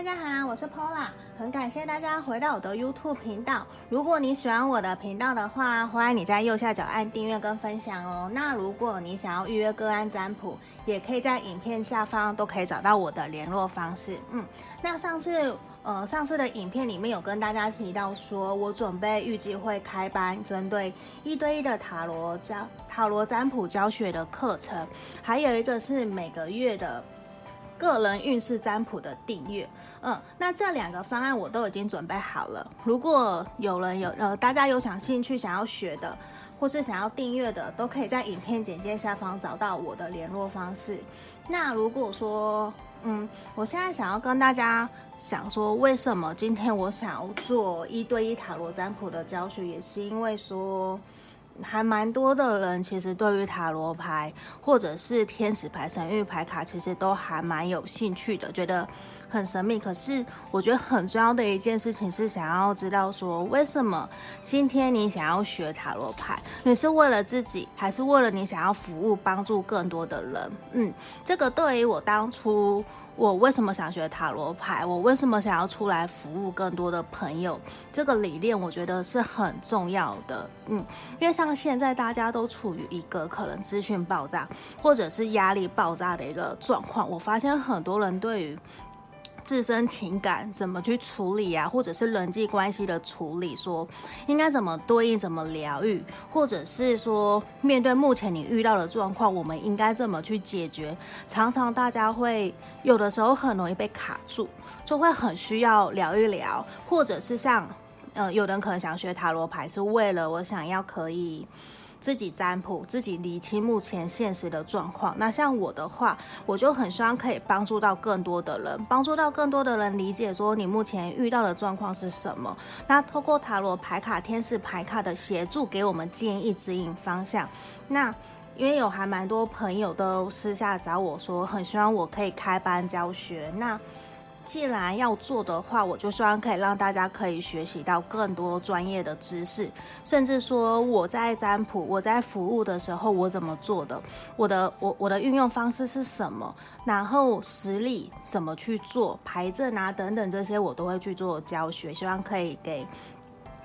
大家好，我是 Pola，很感谢大家回到我的 YouTube 频道。如果你喜欢我的频道的话，欢迎你在右下角按订阅跟分享哦。那如果你想要预约个案占卜，也可以在影片下方都可以找到我的联络方式。嗯，那上次呃上次的影片里面有跟大家提到说，我准备预计会开班针对一对一的塔罗教塔罗占卜教学的课程，还有一个是每个月的。个人运势占卜的订阅，嗯，那这两个方案我都已经准备好了。如果有人有呃，大家有想兴趣想要学的，或是想要订阅的，都可以在影片简介下方找到我的联络方式。那如果说，嗯，我现在想要跟大家想说，为什么今天我想要做一对一塔罗占卜的教学，也是因为说。还蛮多的人，其实对于塔罗牌或者是天使牌、神谕牌卡，其实都还蛮有兴趣的，觉得很神秘。可是我觉得很重要的一件事情是，想要知道说，为什么今天你想要学塔罗牌？你是为了自己，还是为了你想要服务、帮助更多的人？嗯，这个对于我当初。我为什么想学塔罗牌？我为什么想要出来服务更多的朋友？这个理念我觉得是很重要的。嗯，因为像现在大家都处于一个可能资讯爆炸，或者是压力爆炸的一个状况，我发现很多人对于自身情感怎么去处理啊，或者是人际关系的处理，说应该怎么对应、怎么疗愈，或者是说面对目前你遇到的状况，我们应该怎么去解决？常常大家会有的时候很容易被卡住，就会很需要聊一聊，或者是像呃，有人可能想学塔罗牌，是为了我想要可以。自己占卜，自己理清目前现实的状况。那像我的话，我就很希望可以帮助到更多的人，帮助到更多的人理解说你目前遇到的状况是什么。那透过塔罗牌卡、天使牌卡的协助，给我们建议、指引方向。那因为有还蛮多朋友都私下找我说，很希望我可以开班教学。那既然要做的话，我就希望可以让大家可以学习到更多专业的知识，甚至说我在占卜、我在服务的时候，我怎么做的，我的我我的运用方式是什么，然后实力怎么去做，牌阵啊等等这些，我都会去做教学，希望可以给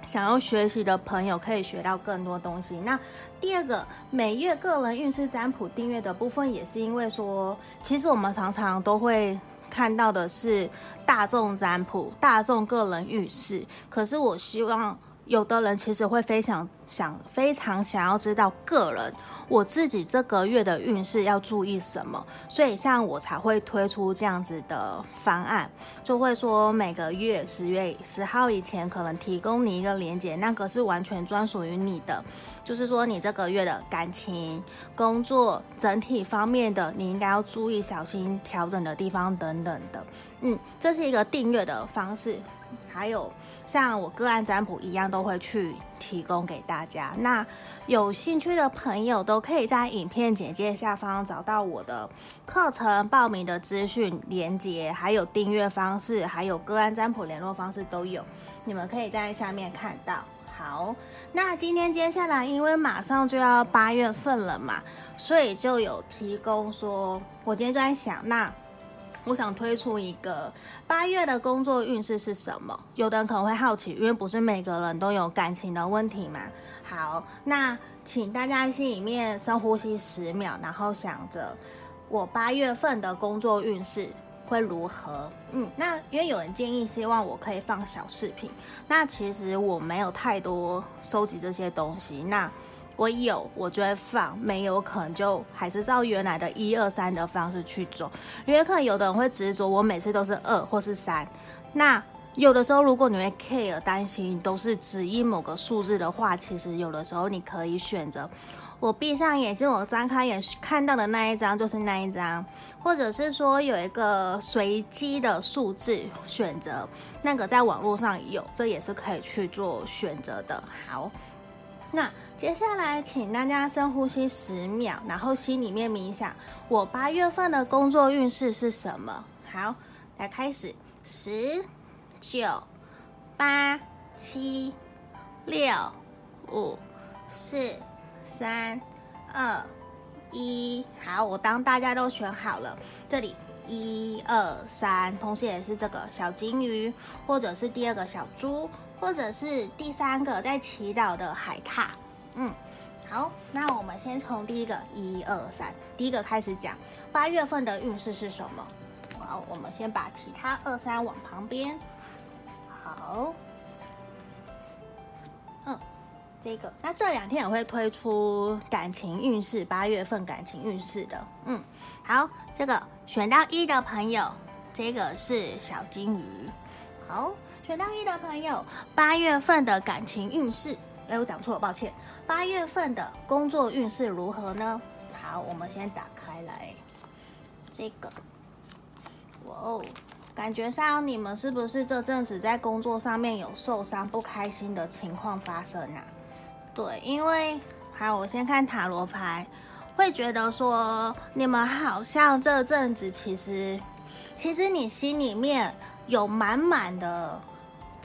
想要学习的朋友可以学到更多东西。那第二个，每月个人运势占卜订阅的部分，也是因为说，其实我们常常都会。看到的是大众占卜、大众个人运势，可是我希望有的人其实会非常想、非常想要知道个人我自己这个月的运势要注意什么，所以像我才会推出这样子的方案，就会说每个月十月十号以前可能提供你一个连接，那个是完全专属于你的。就是说，你这个月的感情、工作整体方面的，你应该要注意、小心调整的地方等等的。嗯，这是一个订阅的方式。还有像我个案占卜一样，都会去提供给大家。那有兴趣的朋友都可以在影片简介下方找到我的课程报名的资讯连接，还有订阅方式，还有个案占卜联络方式都有，你们可以在下面看到。好，那今天接下来，因为马上就要八月份了嘛，所以就有提供说，我今天就在想，那我想推出一个八月的工作运势是什么？有的人可能会好奇，因为不是每个人都有感情的问题嘛。好，那请大家心里面深呼吸十秒，然后想着我八月份的工作运势。会如何？嗯，那因为有人建议，希望我可以放小视频。那其实我没有太多收集这些东西。那我有，我就会放；没有，可能就还是照原来的一二三的方式去做。因为可能有的人会执着，我每次都是二或是三。那有的时候，如果你会 care 担心都是只因某个数字的话，其实有的时候你可以选择。我闭上眼睛，我张开眼看到的那一张就是那一张，或者是说有一个随机的数字选择，那个在网络上有，这也是可以去做选择的。好，那接下来请大家深呼吸十秒，然后心里面冥想，我八月份的工作运势是什么？好，来开始，十、九、八、七、六、五、四。三、二、一，好，我当大家都选好了，这里一二三，同时也是这个小金鱼，或者是第二个小猪，或者是第三个在祈祷的海獭。嗯，好，那我们先从第一个一二三，第一个开始讲八月份的运势是什么？好，我们先把其他二三往旁边。好，嗯，这个，那这两天也会推出感情运势，八月份感情运势的。嗯，好，这个。选到一的朋友，这个是小金鱼。好，选到一的朋友，八月份的感情运势，哎，我讲错了，抱歉。八月份的工作运势如何呢？好，我们先打开来，这个，哇哦，感觉上你们是不是这阵子在工作上面有受伤、不开心的情况发生啊？对，因为，好，我先看塔罗牌。会觉得说，你们好像这阵子其实，其实你心里面有满满的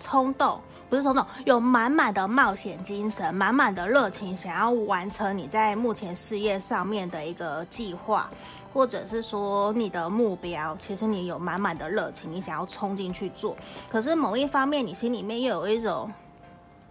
冲动，不是冲动，有满满的冒险精神，满满的热情，想要完成你在目前事业上面的一个计划，或者是说你的目标，其实你有满满的热情，你想要冲进去做。可是某一方面，你心里面又有一种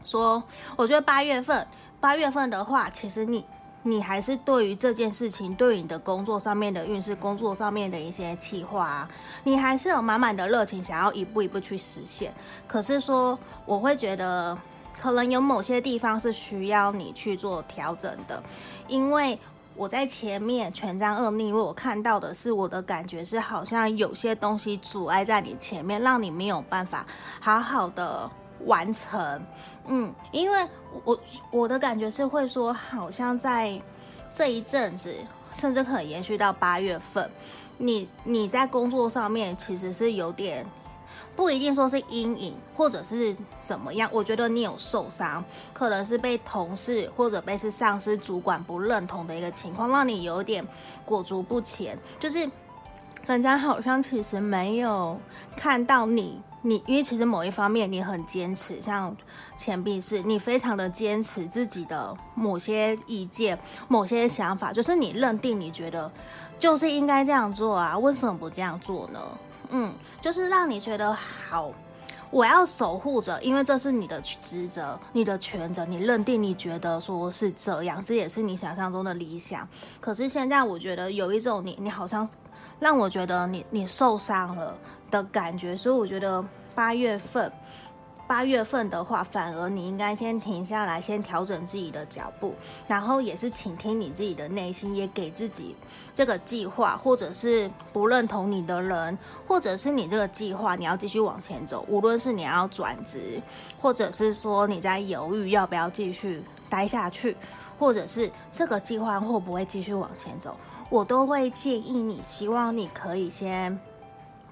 说，我觉得八月份，八月份的话，其实你。你还是对于这件事情，对于你的工作上面的运势，工作上面的一些计划，你还是有满满的热情，想要一步一步去实现。可是说，我会觉得可能有某些地方是需要你去做调整的，因为我在前面权杖二逆，位我看到的是我的感觉是好像有些东西阻碍在你前面，让你没有办法好好的。完成，嗯，因为我我的感觉是会说，好像在这一阵子，甚至可能延续到八月份，你你在工作上面其实是有点不一定说是阴影，或者是怎么样。我觉得你有受伤，可能是被同事或者被是上司、主管不认同的一个情况，让你有点裹足不前，就是人家好像其实没有看到你。你因为其实某一方面你很坚持，像钱币是你非常的坚持自己的某些意见、某些想法，就是你认定你觉得就是应该这样做啊，为什么不这样做呢？嗯，就是让你觉得好，我要守护着，因为这是你的职责、你的权责，你认定你觉得说是这样，这也是你想象中的理想。可是现在我觉得有一种你，你好像让我觉得你你受伤了。的感觉，所以我觉得八月份，八月份的话，反而你应该先停下来，先调整自己的脚步，然后也是倾听你自己的内心，也给自己这个计划，或者是不认同你的人，或者是你这个计划你要继续往前走，无论是你要转职，或者是说你在犹豫要不要继续待下去，或者是这个计划会不会继续往前走，我都会建议你，希望你可以先。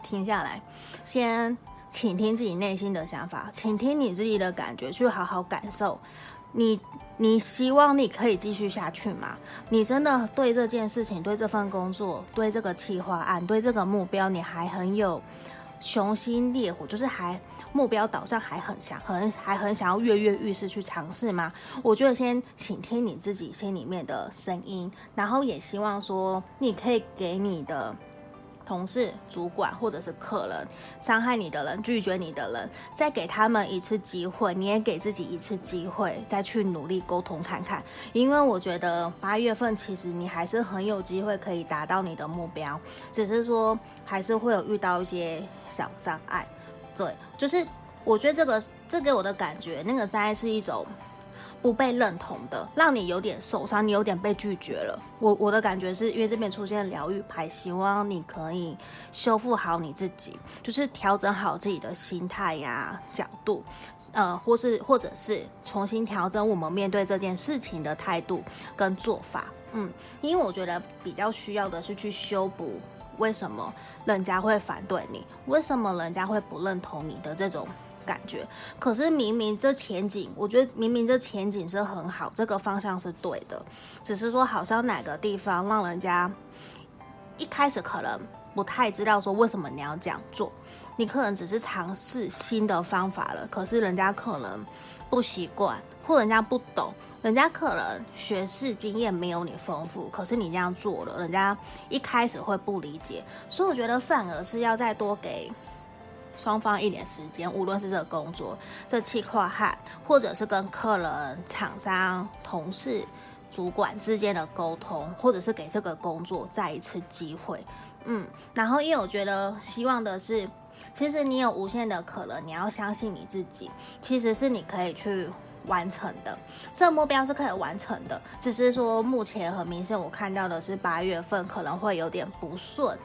停下来，先倾听自己内心的想法，倾听你自己的感觉，去好好感受。你，你希望你可以继续下去吗？你真的对这件事情、对这份工作、对这个企划案、对这个目标，你还很有雄心烈火，就是还目标导向还很强，很还很想要跃跃欲试去尝试吗？我觉得先请听你自己心里面的声音，然后也希望说你可以给你的。同事、主管或者是客人，伤害你的人、拒绝你的人，再给他们一次机会，你也给自己一次机会，再去努力沟通看看。因为我觉得八月份其实你还是很有机会可以达到你的目标，只是说还是会有遇到一些小障碍。对，就是我觉得这个这给我的感觉，那个障碍是一种。不被认同的，让你有点受伤，你有点被拒绝了。我我的感觉是因为这边出现疗愈牌，希望你可以修复好你自己，就是调整好自己的心态呀、角度，呃，或是或者是重新调整我们面对这件事情的态度跟做法。嗯，因为我觉得比较需要的是去修补为什么人家会反对你，为什么人家会不认同你的这种。感觉，可是明明这前景，我觉得明明这前景是很好，这个方向是对的，只是说好像哪个地方让人家一开始可能不太知道说为什么你要这样做，你可能只是尝试新的方法了，可是人家可能不习惯，或人家不懂，人家可能学识经验没有你丰富，可是你这样做了，人家一开始会不理解，所以我觉得反而是要再多给双方一点时间，无论是这个工作、这企划案，或者是跟客人、厂商、同事、主管之间的沟通，或者是给这个工作再一次机会。嗯，然后因为我觉得希望的是。其实你有无限的可能，你要相信你自己，其实是你可以去完成的，这个目标是可以完成的。只是说目前很明显，我看到的是八月份可能会有点不顺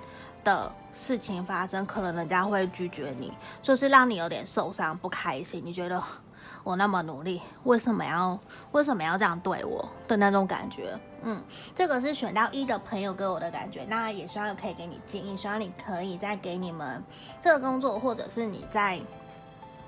的事情发生，可能人家会拒绝你，就是让你有点受伤、不开心。你觉得？我那么努力，为什么要为什么要这样对我的那种感觉？嗯，这个是选到一的朋友给我的感觉，那也希望可以给你建议，希望你可以再给你们这个工作，或者是你在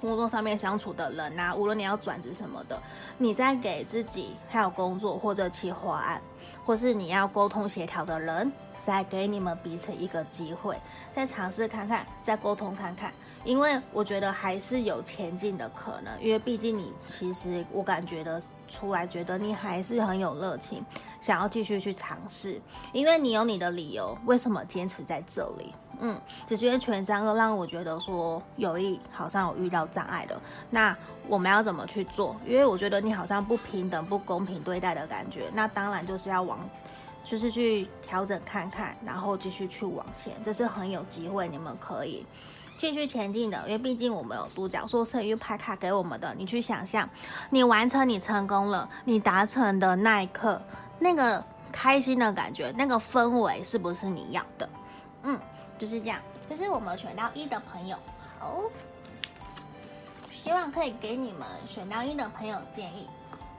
工作上面相处的人啊，无论你要转职什么的，你在给自己还有工作或者企划案，或是你要沟通协调的人，再给你们彼此一个机会，再尝试看看，再沟通看看。因为我觉得还是有前进的可能，因为毕竟你其实我感觉得出来，觉得你还是很有热情，想要继续去尝试。因为你有你的理由，为什么坚持在这里？嗯，只是因为权杖二让我觉得说友谊好像有遇到障碍的，那我们要怎么去做？因为我觉得你好像不平等、不公平对待的感觉，那当然就是要往，就是去调整看看，然后继续去往前，这是很有机会，你们可以。继续前进的，因为毕竟我们有独角兽圣域牌卡给我们的。你去想象，你完成，你成功了，你达成的那一刻，那个开心的感觉，那个氛围是不是你要的？嗯，就是这样。可是我们选到一的朋友，好，希望可以给你们选到一的朋友建议。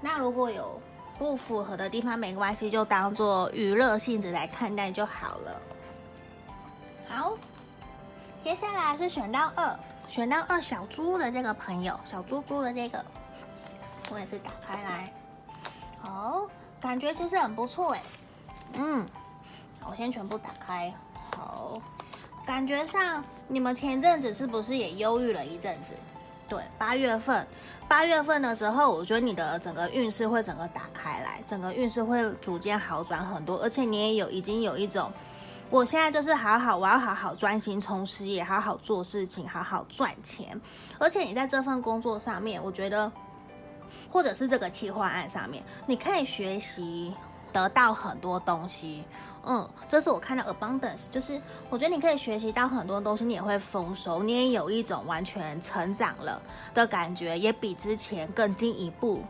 那如果有不符合的地方，没关系，就当做娱乐性质来看待就好了。好。接下来是选到二，选到二小猪的这个朋友，小猪猪的这个，我也是打开来，好，感觉其实很不错哎，嗯，我先全部打开，好，感觉上你们前阵子是不是也忧郁了一阵子？对，八月份，八月份的时候，我觉得你的整个运势会整个打开来，整个运势会逐渐好转很多，而且你也有已经有一种。我现在就是好好，我要好好专心从事业，好好做事情，好好赚钱。而且你在这份工作上面，我觉得，或者是这个企划案上面，你可以学习得到很多东西。嗯，这是我看到 abundance，就是我觉得你可以学习到很多东西，你也会丰收，你也有一种完全成长了的感觉，也比之前更进一步，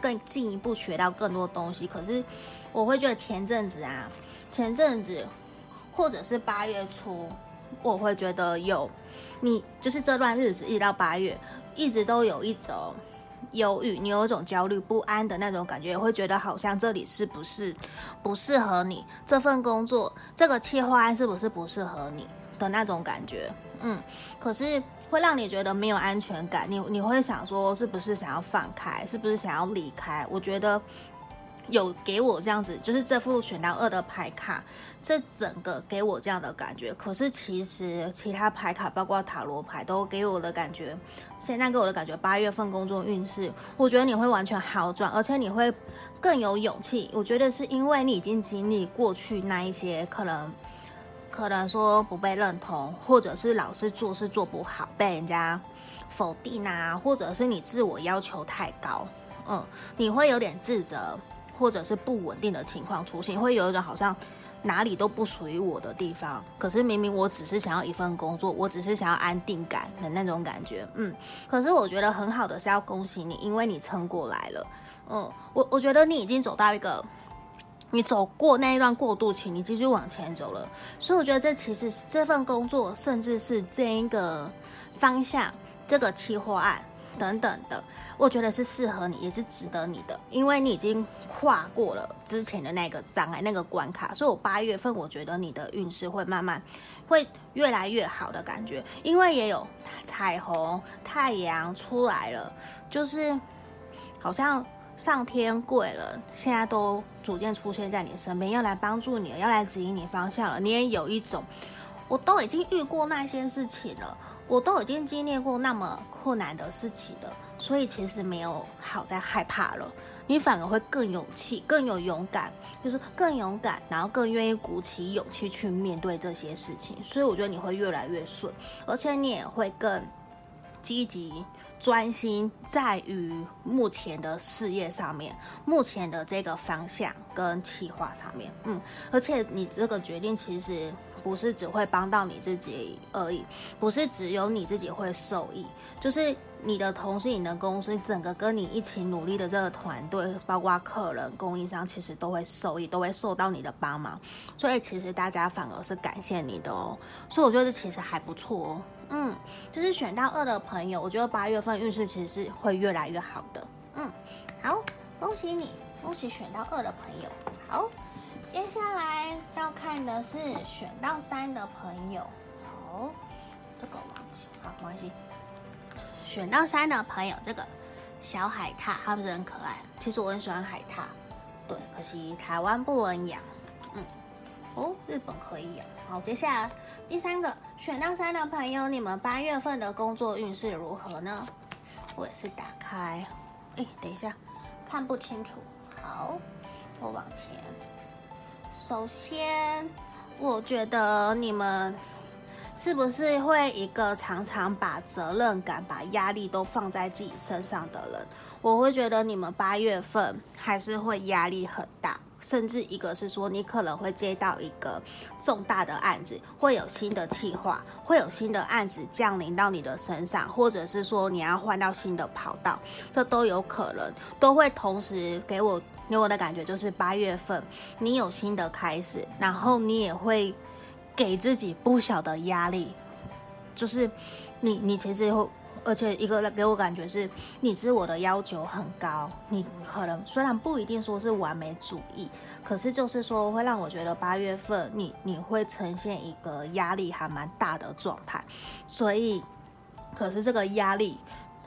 更进一步学到更多东西。可是我会觉得前阵子啊，前阵子。或者是八月初，我会觉得有你，就是这段日子一直到八月，一直都有一种忧郁，你有一种焦虑不安的那种感觉，也会觉得好像这里是不是不适合你，这份工作，这个企划案是不是不适合你的那种感觉，嗯，可是会让你觉得没有安全感，你你会想说是不是想要放开，是不是想要离开？我觉得。有给我这样子，就是这副选到二的牌卡，这整个给我这样的感觉。可是其实其他牌卡，包括塔罗牌，都给我的感觉，现在给我的感觉，八月份工作运势，我觉得你会完全好转，而且你会更有勇气。我觉得是因为你已经经历过去那一些可能，可能说不被认同，或者是老是做事做不好，被人家否定啊，或者是你自我要求太高，嗯，你会有点自责。或者是不稳定的情况出现，会有一种好像哪里都不属于我的地方。可是明明我只是想要一份工作，我只是想要安定感的那种感觉。嗯，可是我觉得很好的是要恭喜你，因为你撑过来了。嗯，我我觉得你已经走到一个，你走过那一段过渡期，你继续往前走了。所以我觉得这其实这份工作，甚至是这一个方向，这个企划案。等等的，我觉得是适合你，也是值得你的，因为你已经跨过了之前的那个障碍、那个关卡，所以我八月份我觉得你的运势会慢慢会越来越好的感觉，因为也有彩虹、太阳出来了，就是好像上天贵了现在都逐渐出现在你身边，要来帮助你，要来指引你方向了，你也有一种。我都已经遇过那些事情了，我都已经经历过那么困难的事情了，所以其实没有好再害怕了，你反而会更勇气，更有勇敢，就是更勇敢，然后更愿意鼓起勇气去面对这些事情，所以我觉得你会越来越顺，而且你也会更积极。专心在于目前的事业上面，目前的这个方向跟计划上面，嗯，而且你这个决定其实不是只会帮到你自己而已，不是只有你自己会受益，就是你的同事、你的公司，整个跟你一起努力的这个团队，包括客人、供应商，其实都会受益，都会受到你的帮忙，所以其实大家反而是感谢你的哦，所以我觉得其实还不错哦。嗯，就是选到二的朋友，我觉得八月份运势其实是会越来越好的。嗯，好，恭喜你，恭喜选到二的朋友。好，接下来要看的是选到三的朋友。好，这个忘记，好，没关系。选到三的朋友，这个小海獭，它不是很可爱？其实我很喜欢海獭，对，可惜台湾不能养。嗯，哦，日本可以养。好，接下来第三个选到三的朋友，你们八月份的工作运势如何呢？我也是打开，哎，等一下，看不清楚。好，我往前。首先，我觉得你们是不是会一个常常把责任感、把压力都放在自己身上的人？我会觉得你们八月份还是会压力很大。甚至一个是说，你可能会接到一个重大的案子，会有新的计划，会有新的案子降临到你的身上，或者是说你要换到新的跑道，这都有可能，都会同时给我给我的感觉就是八月份你有新的开始，然后你也会给自己不小的压力，就是你你其实会。而且一个给我感觉是，你自我的要求很高，你可能虽然不一定说是完美主义，可是就是说会让我觉得八月份你你会呈现一个压力还蛮大的状态，所以，可是这个压力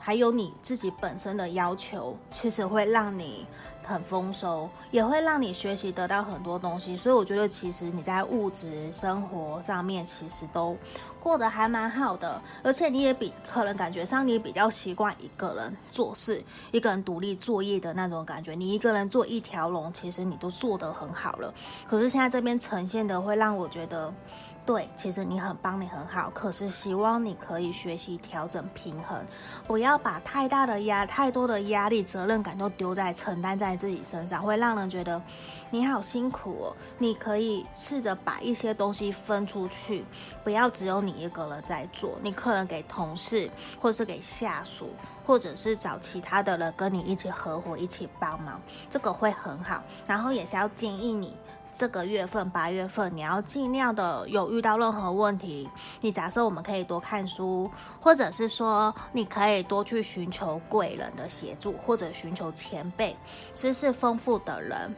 还有你自己本身的要求，其实会让你。很丰收，也会让你学习得到很多东西，所以我觉得其实你在物质生活上面其实都过得还蛮好的，而且你也比可能感觉上你比较习惯一个人做事，一个人独立作业的那种感觉，你一个人做一条龙，其实你都做得很好了。可是现在这边呈现的会让我觉得。对，其实你很棒，你很好，可是希望你可以学习调整平衡，不要把太大的压、太多的压力、责任感都丢在承担在自己身上，会让人觉得你好辛苦哦。你可以试着把一些东西分出去，不要只有你一个人在做，你可能给同事，或是给下属，或者是找其他的人跟你一起合伙、一起帮忙，这个会很好。然后也是要建议你。这个月份八月份，你要尽量的有遇到任何问题，你假设我们可以多看书，或者是说你可以多去寻求贵人的协助，或者寻求前辈、知识丰富的人。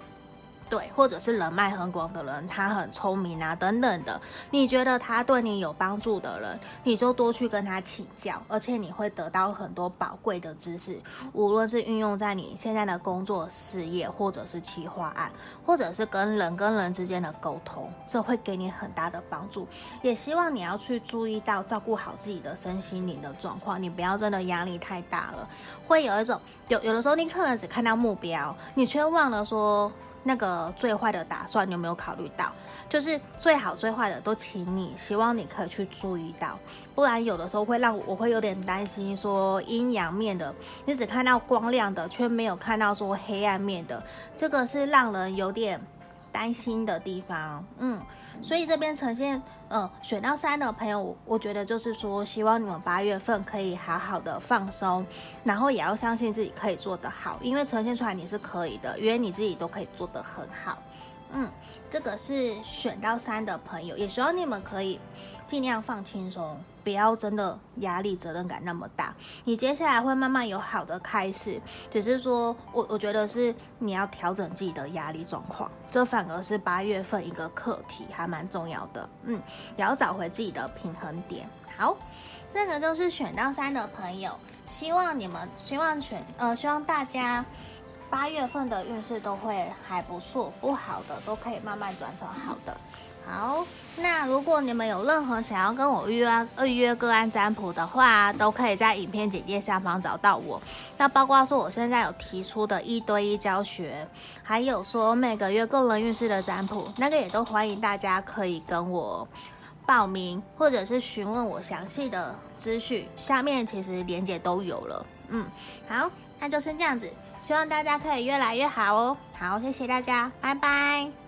对，或者是人脉很广的人，他很聪明啊，等等的。你觉得他对你有帮助的人，你就多去跟他请教，而且你会得到很多宝贵的知识，无论是运用在你现在的工作、事业，或者是企划案，或者是跟人跟人之间的沟通，这会给你很大的帮助。也希望你要去注意到，照顾好自己的身心灵的状况，你不要真的压力太大了，会有一种有有的时候你可能只看到目标，你却忘了说。那个最坏的打算，你有没有考虑到？就是最好最坏的都请你，希望你可以去注意到，不然有的时候会让我，我会有点担心，说阴阳面的，你只看到光亮的，却没有看到说黑暗面的，这个是让人有点担心的地方。嗯。所以这边呈现，嗯，选到三的朋友，我我觉得就是说，希望你们八月份可以好好的放松，然后也要相信自己可以做得好，因为呈现出来你是可以的，因为你自己都可以做得很好。嗯，这个是选到三的朋友，也希望你们可以尽量放轻松。不要真的压力责任感那么大，你接下来会慢慢有好的开始。只是说我我觉得是你要调整自己的压力状况，这反而是八月份一个课题，还蛮重要的。嗯，也要找回自己的平衡点。好，那个就是选到三的朋友，希望你们希望选呃希望大家八月份的运势都会还不错，不好的都可以慢慢转成好的。好，那如果你们有任何想要跟我预约预约个案占卜的话，都可以在影片简介下方找到我。那包括说我现在有提出的一对一教学，还有说每个月个人运势的占卜，那个也都欢迎大家可以跟我报名，或者是询问我详细的资讯。下面其实连结都有了。嗯，好，那就是这样子，希望大家可以越来越好哦。好，谢谢大家，拜拜。